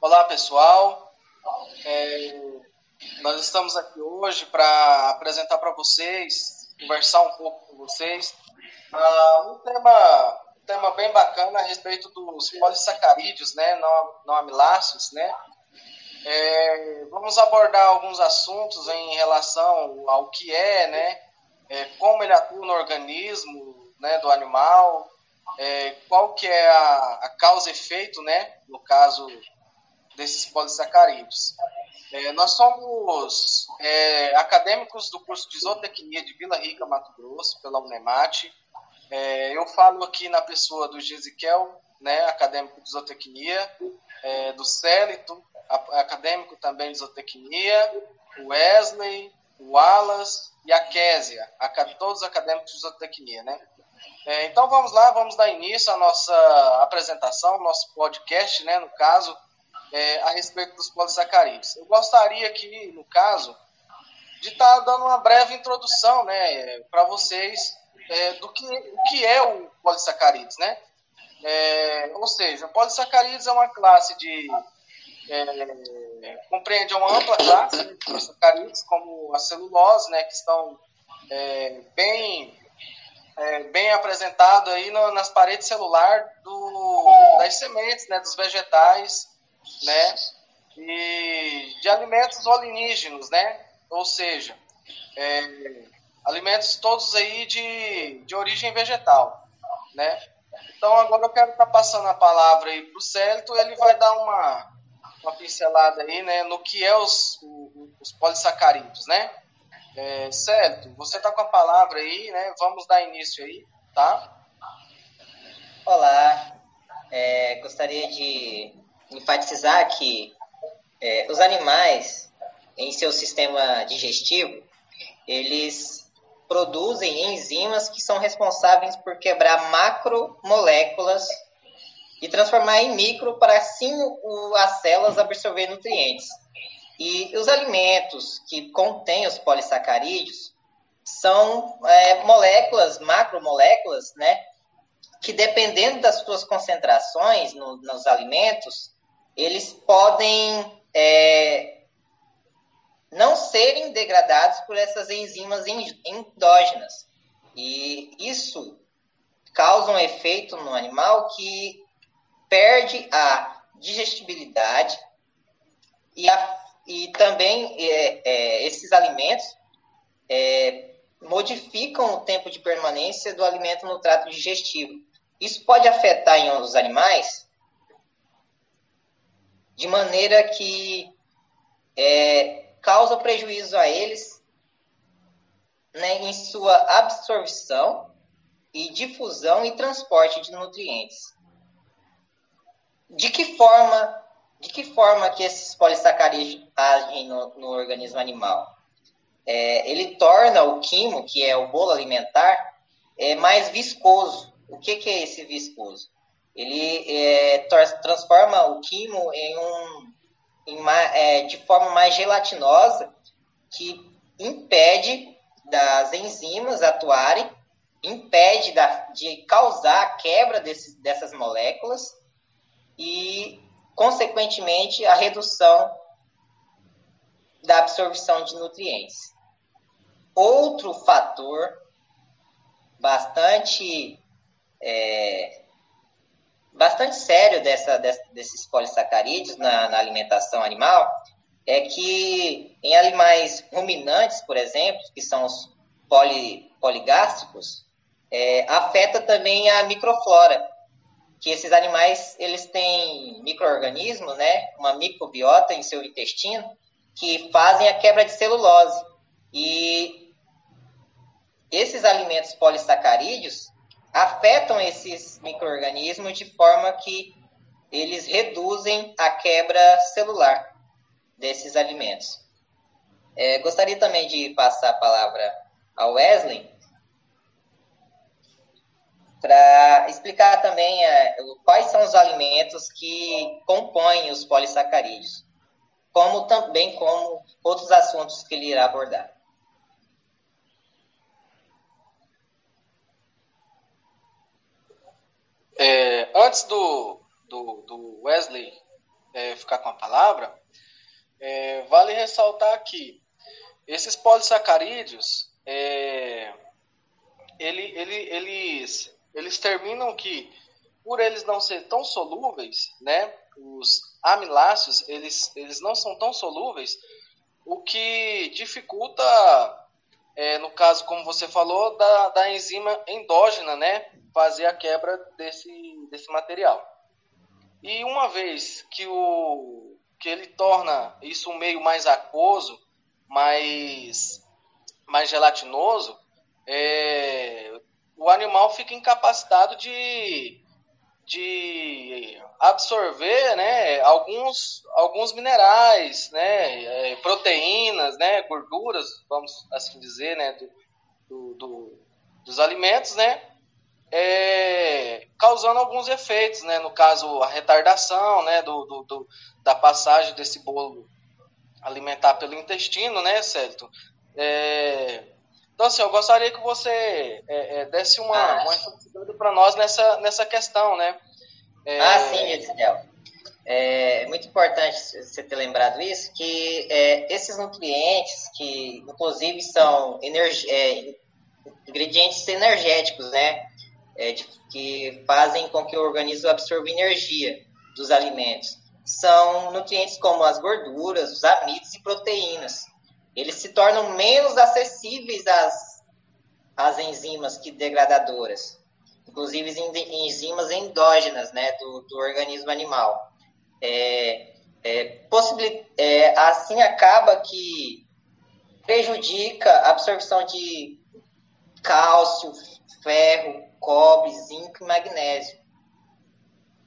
Olá, pessoal. É, nós estamos aqui hoje para apresentar para vocês, conversar um pouco com vocês, uh, um, tema, um tema bem bacana a respeito dos polissacarídeos, né, não, não amiláceos, né. É, vamos abordar alguns assuntos em relação ao que é, né, é, como ele atua no organismo né, do animal, é, qual que é a, a causa e efeito, né, no caso desses polissacarídeos. É, nós somos é, acadêmicos do curso de zootecnia de Vila Rica, Mato Grosso, pela Unemate. É, eu falo aqui na pessoa do Gesiquel, né, acadêmico de zootecnia, é, do Célito, acadêmico também de zootecnia, o Wesley, o Wallace e a Késia, todos acadêmicos de zootecnia, né? É, então vamos lá, vamos dar início à nossa apresentação, nosso podcast, né, no caso, é, a respeito dos polissacarídeos. Eu gostaria aqui, no caso, de estar tá dando uma breve introdução né, para vocês é, do que, o que é o polissacarídeos. Né? É, ou seja, polissacarídeos é uma classe de. É, compreende uma ampla classe de polissacarídeos, como a celulose, né, que estão é, bem é, bem apresentado aí no, nas paredes celular do, das sementes, né, dos vegetais, né, e de alimentos olinígenos, né, ou seja, é, alimentos todos aí de, de origem vegetal, né. Então agora eu quero estar tá passando a palavra aí para o Célito, ele vai dar uma, uma pincelada aí, né, no que é os, os, os polissacarídeos, né. É, certo, você está com a palavra aí, né? Vamos dar início aí, tá? Olá, é, gostaria de enfatizar que é, os animais, em seu sistema digestivo, eles produzem enzimas que são responsáveis por quebrar macromoléculas e transformar em micro para assim o, as células absorver nutrientes. E os alimentos que contêm os polissacarídeos são é, moléculas, macromoléculas, né? Que dependendo das suas concentrações no, nos alimentos, eles podem é, não serem degradados por essas enzimas endógenas. E isso causa um efeito no animal que perde a digestibilidade e a e também é, é, esses alimentos é, modificam o tempo de permanência do alimento no trato digestivo. Isso pode afetar em os animais de maneira que é, causa prejuízo a eles né, em sua absorção e difusão e transporte de nutrientes. De que forma de que forma que esses polissacarídeos agem no, no organismo animal? É, ele torna o quimo, que é o bolo alimentar, é, mais viscoso. O que, que é esse viscoso? Ele é, transforma o quimo em um, em uma, é, de forma mais gelatinosa, que impede das enzimas atuarem, impede da, de causar a quebra desse, dessas moléculas e consequentemente, a redução da absorção de nutrientes. Outro fator bastante é, bastante sério dessa, desses polissacarídeos na, na, alimentação animal é que em animais ruminantes, por exemplo, que são os poli, poligástricos, é, afeta também a microflora, que esses animais eles têm microorganismos, né, uma microbiota em seu intestino que fazem a quebra de celulose. E esses alimentos polissacarídeos afetam esses microorganismos de forma que eles reduzem a quebra celular desses alimentos. É, gostaria também de passar a palavra ao Wesley para explicar também é, quais são os alimentos que compõem os polissacarídeos, como também como outros assuntos que ele irá abordar. É, antes do, do, do, Wesley é, ficar com a palavra, é, vale ressaltar que esses polissacarídeos, é, ele, ele, eles, eles terminam que, por eles não ser tão solúveis, né, os amiláceos, eles, eles não são tão solúveis, o que dificulta, é, no caso, como você falou, da, da enzima endógena, né, fazer a quebra desse, desse material. E uma vez que, o, que ele torna isso um meio mais aquoso, mais, mais gelatinoso, é, o animal fica incapacitado de, de absorver né, alguns, alguns minerais, né, é, proteínas, né, gorduras, vamos assim dizer, né, do, do, do dos alimentos, né, é, causando alguns efeitos, né, no caso a retardação né, do, do, do, da passagem desse bolo alimentar pelo intestino, né, Célito? É, então, assim, eu gostaria que você é, é desse uma, ah. uma para nós nessa, nessa questão, né? É... Ah, sim, Edinel. É muito importante você ter lembrado isso, que é, esses nutrientes, que inclusive são energi é, ingredientes energéticos, né? É, de, que fazem com que o organismo absorva energia dos alimentos. São nutrientes como as gorduras, os amidos e proteínas eles se tornam menos acessíveis às, às enzimas que degradadoras, inclusive enzimas endógenas né, do, do organismo animal. É, é, é, assim acaba que prejudica a absorção de cálcio, ferro, cobre, zinco e magnésio.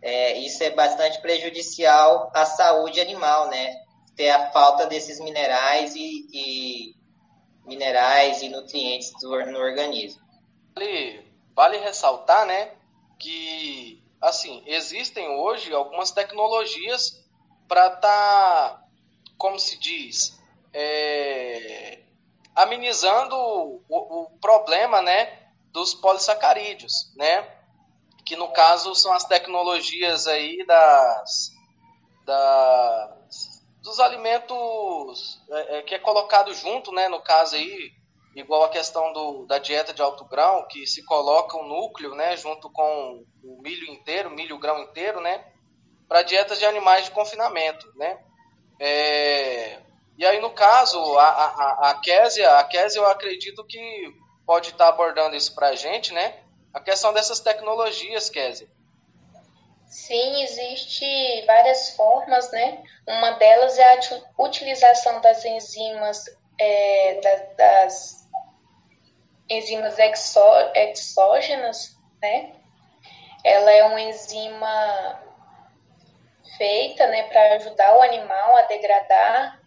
É, isso é bastante prejudicial à saúde animal, né? Ter a falta desses minerais e, e minerais e nutrientes do, no organismo. Vale, vale ressaltar, né, que assim existem hoje algumas tecnologias para estar, tá, como se diz, é, amenizando o, o, problema, né, dos polissacarídeos, né, que no caso são as tecnologias aí das, das dos alimentos é, é, que é colocado junto, né, no caso aí, igual a questão do, da dieta de alto grão, que se coloca o um núcleo, né, junto com o milho inteiro, milho grão inteiro, né, para dietas de animais de confinamento, né. É, e aí, no caso, a, a, a, Késia, a Késia, eu acredito que pode estar abordando isso para a gente, né, a questão dessas tecnologias, Késia. Sim, existe várias formas, né? Uma delas é a utilização das enzimas, é, das, das, enzimas exó, exógenas, né? Ela é uma enzima feita, né, para ajudar o animal a degradar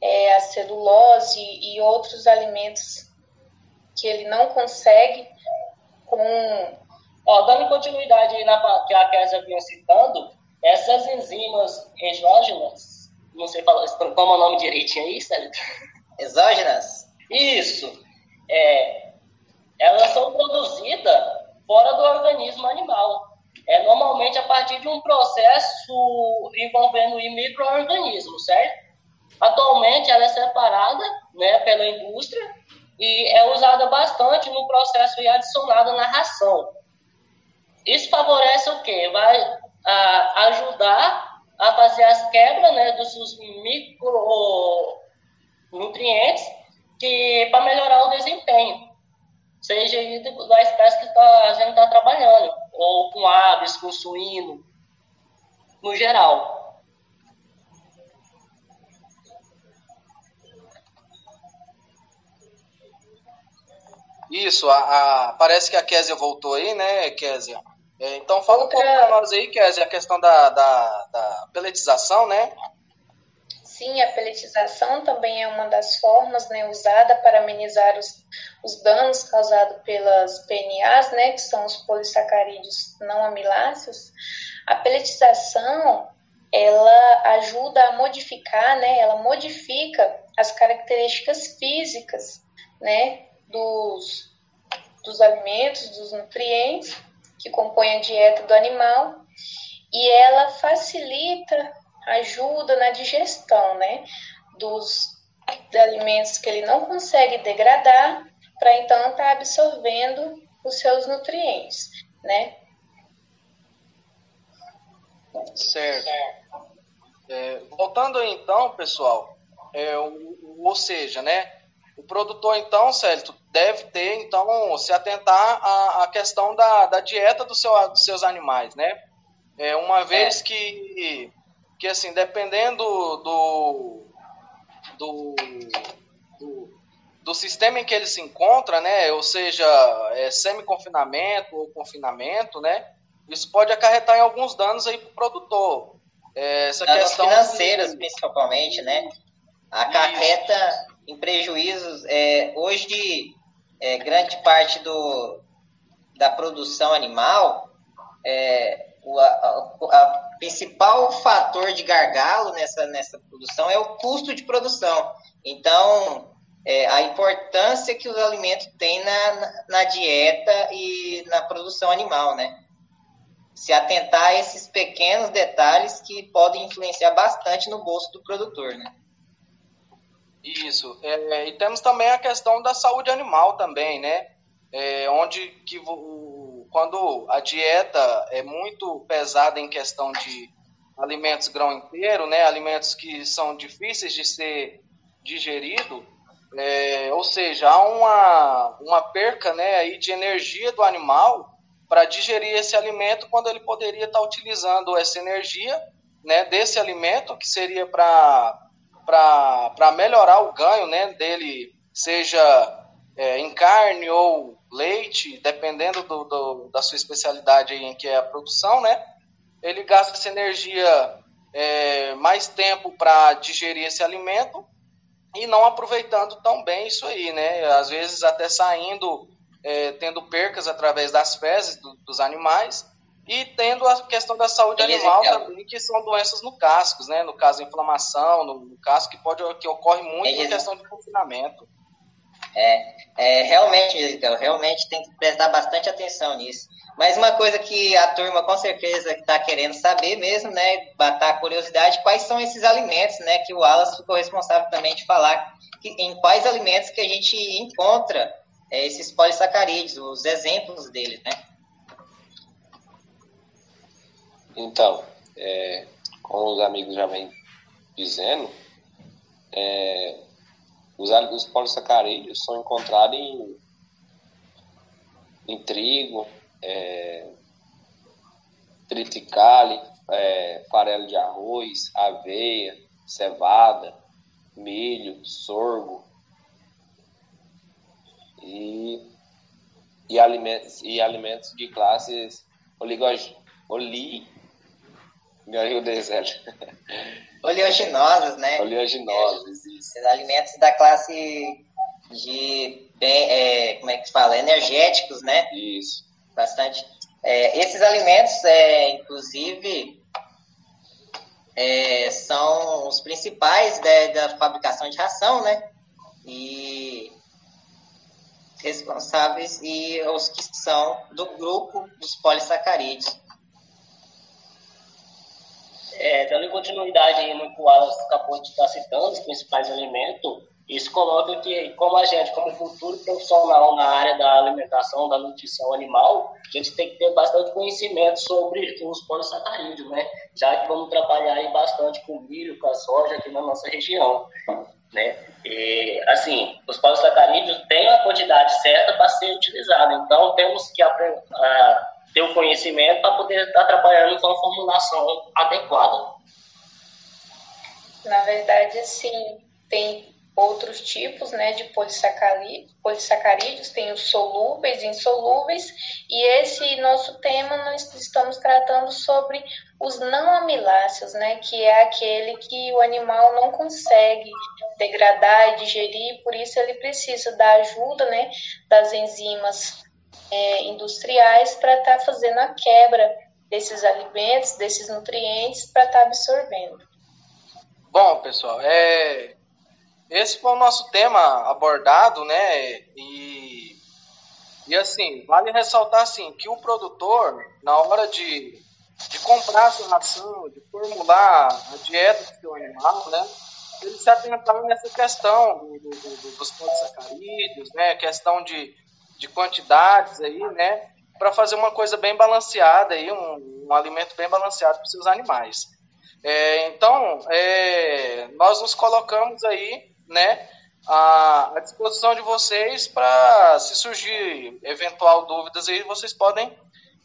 é, a celulose e outros alimentos que ele não consegue com Ó, dando continuidade aí na que a Kézia vinha citando, essas enzimas exógenas, não sei falar, como é o nome direitinho aí, Célio? Exógenas? Isso. É, elas são produzidas fora do organismo animal. É normalmente a partir de um processo envolvendo microorganismos, certo? Atualmente ela é separada né, pela indústria e é usada bastante no processo e adicionada na ração. Isso favorece o quê? Vai a, ajudar a fazer as quebras né, dos micronutrientes para melhorar o desempenho, seja da espécie que tá, a gente está trabalhando, ou com aves, com suíno, no geral. Isso, a, a, parece que a Késia voltou aí, né, Késia? É, então fala um pouco para nós aí, Kézia, a questão da, da, da peletização, né? Sim, a peletização também é uma das formas né, usada para amenizar os, os danos causados pelas PNAs, né, que são os polissacarídeos não amiláceos. A peletização ela ajuda a modificar, né, ela modifica as características físicas né, dos, dos alimentos, dos nutrientes, que compõe a dieta do animal, e ela facilita ajuda na digestão, né? Dos alimentos que ele não consegue degradar, para então estar tá absorvendo os seus nutrientes, né? Certo. É, voltando então, pessoal, é, o, ou seja, né, o produtor então, Célio, deve ter então se atentar à, à questão da, da dieta do seu, dos seus animais, né? É, uma vez é. que, que assim, dependendo do, do, do, do, sistema em que ele se encontra, né, ou seja, é, semi-confinamento ou confinamento, né, isso pode acarretar em alguns danos aí para o produtor. É, essa danos questão financeiras, de... principalmente, né, acarreta em prejuízos. É, hoje, é, grande parte do, da produção animal, é, o, a, a, principal fator de gargalo nessa, nessa produção é o custo de produção. Então, é, a importância que os alimentos têm na, na dieta e na produção animal, né? Se atentar a esses pequenos detalhes que podem influenciar bastante no bolso do produtor, né? Isso. É, e temos também a questão da saúde animal também, né? É, onde que o, quando a dieta é muito pesada em questão de alimentos grão inteiro, né? Alimentos que são difíceis de ser digerido, é, ou seja, há uma, uma perca né, aí de energia do animal para digerir esse alimento quando ele poderia estar utilizando essa energia né, desse alimento, que seria para para melhorar o ganho né, dele, seja é, em carne ou leite, dependendo do, do, da sua especialidade em que é a produção, né? Ele gasta essa energia é, mais tempo para digerir esse alimento e não aproveitando tão bem isso aí, né? Às vezes até saindo, é, tendo percas através das fezes do, dos animais e tendo a questão da saúde animal também, que são doenças no casco, né? No caso, inflamação no, no casco, que, pode, que ocorre muito em questão de confinamento. É, é, realmente, realmente tem que prestar bastante atenção nisso. Mas uma coisa que a turma com certeza está querendo saber mesmo, né, batar a curiosidade, quais são esses alimentos, né, que o Wallace ficou responsável também de falar, que, em quais alimentos que a gente encontra é, esses polissacarídeos, os exemplos deles, né? Então, é, como os amigos já vêm dizendo, é, os, os polissacarídeos são encontrados em, em trigo, é, triticale, é, farelo de arroz, aveia, cevada, milho, sorgo e, e, alimentos, e alimentos de classes oligos, oli, Ganhou o deserto. Oleaginosas, né? Oleaginosas, isso. Os alimentos da classe de, bem, é, como é que se fala? Energéticos, né? Isso. Bastante. É, esses alimentos, é, inclusive, é, são os principais da, da fabricação de ração, né? E responsáveis e os que são do grupo dos polissacarídeos. É, dando continuidade aí no que o Wallace acabou de estar citando, os principais alimentos, isso coloca que, como a gente, como futuro profissional na área da alimentação, da nutrição animal, a gente tem que ter bastante conhecimento sobre os polissacarídeos, né? Já que vamos trabalhar aí bastante com milho, com a soja aqui na nossa região, né? E, assim, os polissacarídeos têm a quantidade certa para ser utilizado, então temos que aprender ter o conhecimento para poder estar trabalhando com a formulação adequada. Na verdade, sim, tem outros tipos né, de polissacarídeos, tem os solúveis insolúveis, e esse nosso tema nós estamos tratando sobre os não amiláceos, né, que é aquele que o animal não consegue degradar e digerir, por isso ele precisa da ajuda né, das enzimas é, industriais para estar tá fazendo a quebra desses alimentos, desses nutrientes, para estar tá absorvendo. Bom, pessoal, é, esse foi o nosso tema abordado, né? E, e assim, vale ressaltar assim, que o produtor, na hora de, de comprar sua ração, de formular a dieta do seu animal, né? Ele se atentar nessa questão do, do, do, dos polissacarídeos, né? Questão de, de quantidades aí, né? Para fazer uma coisa bem balanceada aí, um, um alimento bem balanceado para os seus animais. É, então, é, nós nos colocamos aí, né? À, disposição de vocês para se surgir eventual dúvidas aí, vocês podem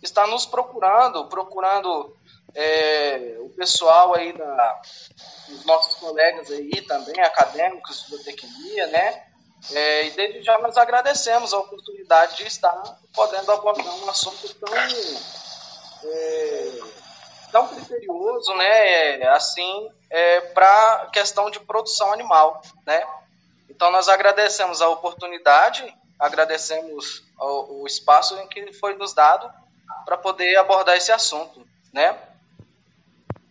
está nos procurando, procurando é, o pessoal aí da, os nossos colegas aí também, acadêmicos de biotecnia, né? É, e desde já nós agradecemos a oportunidade de estar podendo abordar um assunto tão, é, tão criterioso, né? Assim, é, para questão de produção animal, né? Então nós agradecemos a oportunidade, agradecemos o, o espaço em que foi nos dado para poder abordar esse assunto, né?